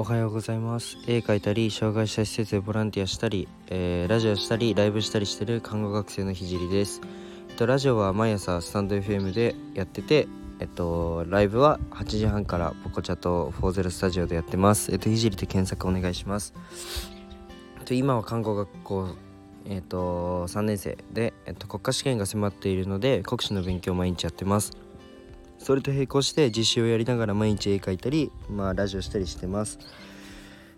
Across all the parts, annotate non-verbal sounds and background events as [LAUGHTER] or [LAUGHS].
おはようございます。絵描いたり障害者施設でボランティアしたり、えー、ラジオしたりライブしたりしてる看護学生のひじりです、えっと、ラジオは毎朝スタンド FM でやっててえっとライブは8時半からポコチャと40スタジオでやってます。えっとひじりで検索お願いします。えっと今は看護学校えっと3年生で、えっと、国家試験が迫っているので国試の勉強毎日やってます。それと並行して実習をやりながら毎日絵描いたり、まあ、ラジオしたりしてます。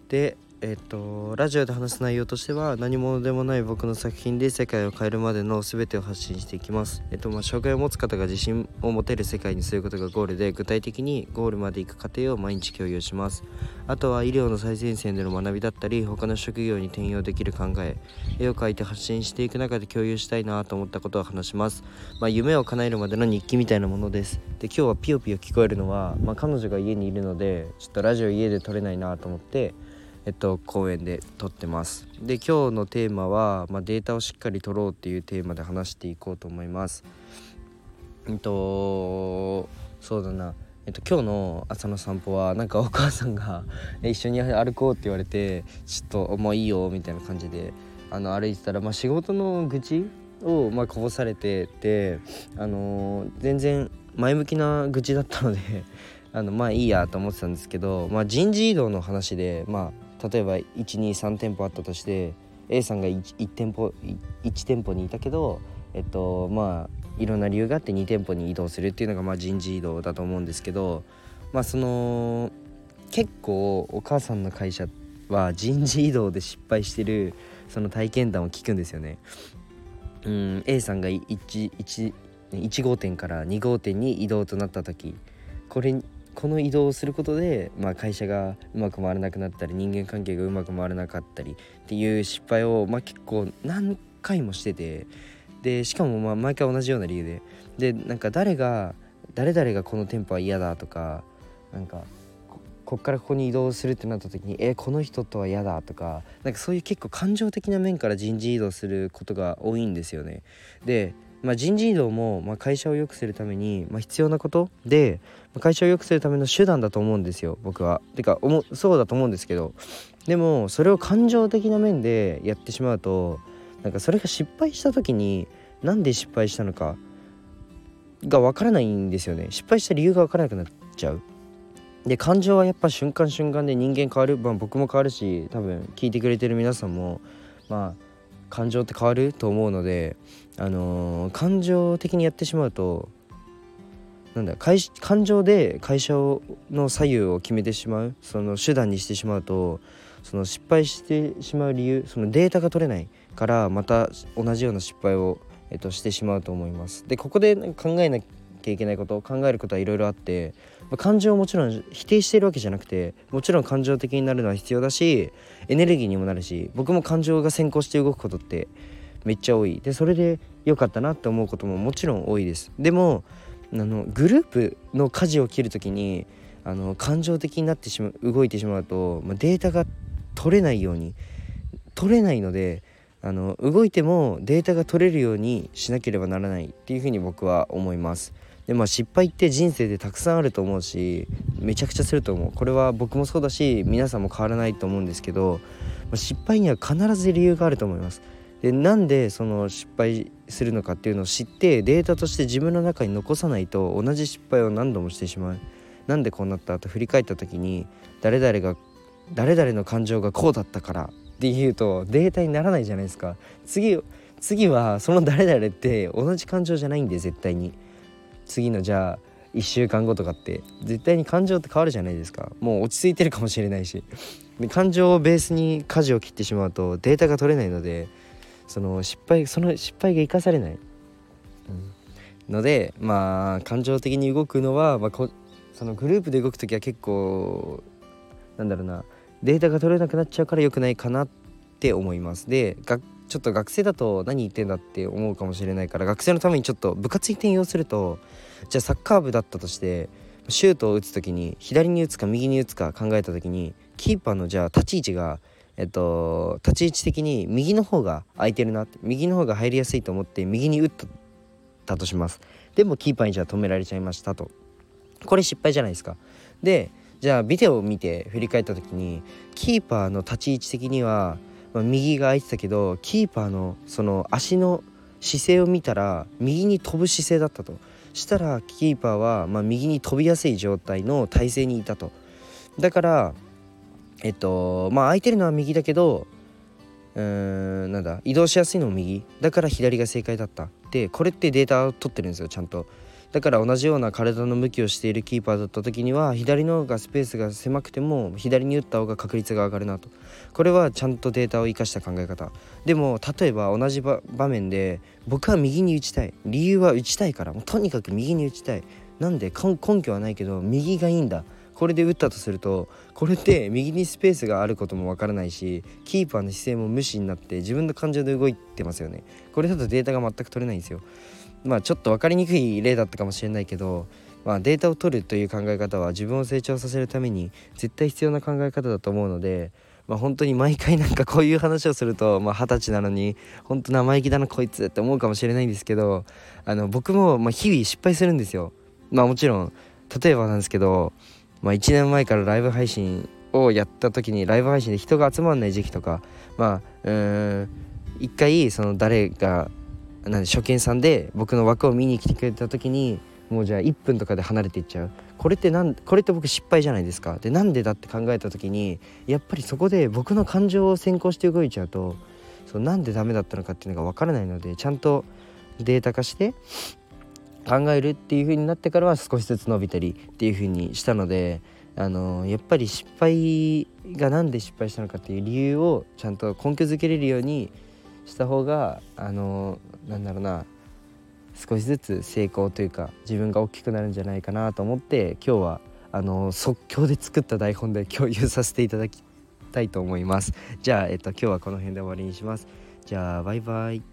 でえっとラジオで話す内容としては何者でもない僕の作品で世界を変えるまでの全てを発信していきます。えっとまあ障害を持つ方が自信を持てる世界にすることがゴールで具体的にゴールまで行く過程を毎日共有します。あとは医療の最前線での学びだったり他の職業に転用できる考え絵を描いて発信していく中で共有したいなと思ったことを話します。まあ夢を叶えるまでの日記みたいなものです。で今日はピヨピヨ聞こえるのは、まあ、彼女が家にいるのでちょっとラジオ家で撮れないなと思ってえっと、公園で撮ってます。で今日のテーマは、まあ、データをしっかり取ろうっていうテーマで話していこうと思います。えっとそうだな。えっと、今日の朝の散歩はなんかお母さんが [LAUGHS] 一緒に歩こうって言われてちょっともういいよみたいな感じであの歩いてたら、まあ、仕事の愚痴をまあこぼされてて、あのー全然前向きな愚痴だったのであのまあいいやと思ってたんですけど、まあ、人事異動の話で、まあ、例えば123店舗あったとして A さんが 1, 1店舗1店舗にいたけどえっとまあいろんな理由があって2店舗に移動するっていうのがまあ人事異動だと思うんですけどまあその結構お母さんの会社は人事異動で失敗してるその体験談を聞くんですよね。A さんが 1, 1, 1号店から2号店に移動となった時これこの移動をすることで、まあ、会社がうまく回らなくなったり人間関係がうまく回らなかったりっていう失敗を、まあ、結構何回もしててでしかもまあ毎回同じような理由ででなんか誰が誰々がこの店舗は嫌だとかなんかこっからここに移動するってなった時にえこの人とは嫌だとかなんかそういう結構感情的な面から人事異動することが多いんですよね。でまあ、人事異動も、まあ、会社を良くするために、まあ、必要なことで、まあ、会社を良くするための手段だと思うんですよ僕は。てか思そうだと思うんですけどでもそれを感情的な面でやってしまうとなんかそれが失敗した時になんで失敗したのかがわからないんですよね失敗した理由がわからなくなっちゃう。で感情はやっぱ瞬間瞬間で人間変わる、まあ、僕も変わるし多分聞いてくれてる皆さんもまあ感情って変わると思うので、あのー感情的にやってしまうとなんだ会感情で会社をの左右を決めてしまうその手段にしてしまうとその失敗してしまう理由そのデータが取れないからまた同じような失敗を、えっと、してしまうと思います。でここで考えなきゃいけないこと考えることはいろいろあって、まあ感情をもちろん否定しているわけじゃなくてもちろん感情的になるのは必要だしエネルギーにもなるし僕も感情が先行して動くことってめっちゃ多いでそれで良かったなって思うことももちろん多いですでもあのグループの舵を切る時にあの感情的になってしまう動いてしまうと、まあ、データが取れないように取れないのであの動いてもデータが取れるようにしなければならないっていうふうに僕は思います。でまあ失敗って人生でたくさんあると思うしめちゃくちゃすると思うこれは僕もそうだし皆さんも変わらないと思うんですけど、まあ失敗には必ず理由があると思います。でなんでその失敗するのかっていうのを知ってデータとして自分の中に残さないと同じ失敗を何度もしてしまう。なんでこうなったと振り返った時に誰々が誰々の感情がこうだったからっていうとデータにならないじゃないですか次次はその誰々って同じ感情じゃないんで絶対に次のじゃあ1週間後とかって絶対に感情って変わるじゃないですか。もう落ち着いてるかもしれないし。で感情をベースに舵を切ってしまうとデータが取れないのでその失敗その失敗が生かされない、うん。のでまあ感情的に動くのは、まあ、こそのグループで動く時は結構なんだろうなデータが取れなくなっちゃうから良くないかなって思います。でがちょっと学生だと何言ってんだって思うかもしれないから学生のためにちょっと部活に転用するとじゃあサッカー部だったとしてシュートを打つ時に左に打つか右に打つか考えた時にキーパーのじゃあ立ち位置がえっと立ち位置的に右の方が空いてるなって右の方が入りやすいと思って右に打ったとします。でもキーパーにじゃあ止められちゃいましたと。これ失敗じゃないですか。でじゃあビデオを見て振り返った時にキーパーの立ち位置的には、右が空いてたけどキーパーのその足の姿勢を見たら右に飛ぶ姿勢だったと。したらキーパーはま右に飛びやすい状態の体勢にいたと。だからえっとまあ空いてるのは右だけどうーんなんだ移動しやすいのも右。だから左が正解だった。でこれってデータを取ってるんですよちゃんと。だから同じような体の向きをしているキーパーだった時には左の方がスペースが狭くても左に打った方が確率が上がるなと。これはちゃんとデータを生かした考え方。でも例えば同じ場面で僕は右に打ちたい。理由は打ちたいからもうとにかく右に打ちたい。なんで根拠はないけど右がいいんだ。これで打ったとするとこれって右にスペースがあることもわからないしキーパーの姿勢も無視になって自分の感情で動いてますよねこれだとデータが全く取れないんですよまあちょっと分かりにくい例だったかもしれないけど、まあ、データを取るという考え方は自分を成長させるために絶対必要な考え方だと思うので、まあ、本当に毎回なんかこういう話をすると二十、まあ、歳なのに本当生意気だなこいつって思うかもしれないんですけどあの僕もまあ日々失敗するんですよ。まあもちろん例えばなんですけど、まあ、1年前からライブ配信をやった時にライブ配信で人が集まんない時期とかまあうん一回その誰がなん初見さんで僕の枠を見に来てくれた時にもうじゃあ1分とかで離れていっちゃう。これってなんこれって僕失敗じゃないですか。でなんでだって考えた時にやっぱりそこで僕の感情を先行して動いちゃうとそうなんでダメだったのかっていうのが分からないのでちゃんとデータ化して考えるっていう風になってからは少しずつ伸びたりっていう風にしたのであのやっぱり失敗が何で失敗したのかっていう理由をちゃんと根拠づけれるようにした方があのなんだろうな少しずつ成功というか自分が大きくなるんじゃないかなと思って今日はあの即興で作った台本で [LAUGHS] 共有させていただきたいと思います。じゃあ、えっと、今日はこの辺で終わりにします。じゃあバイバイ。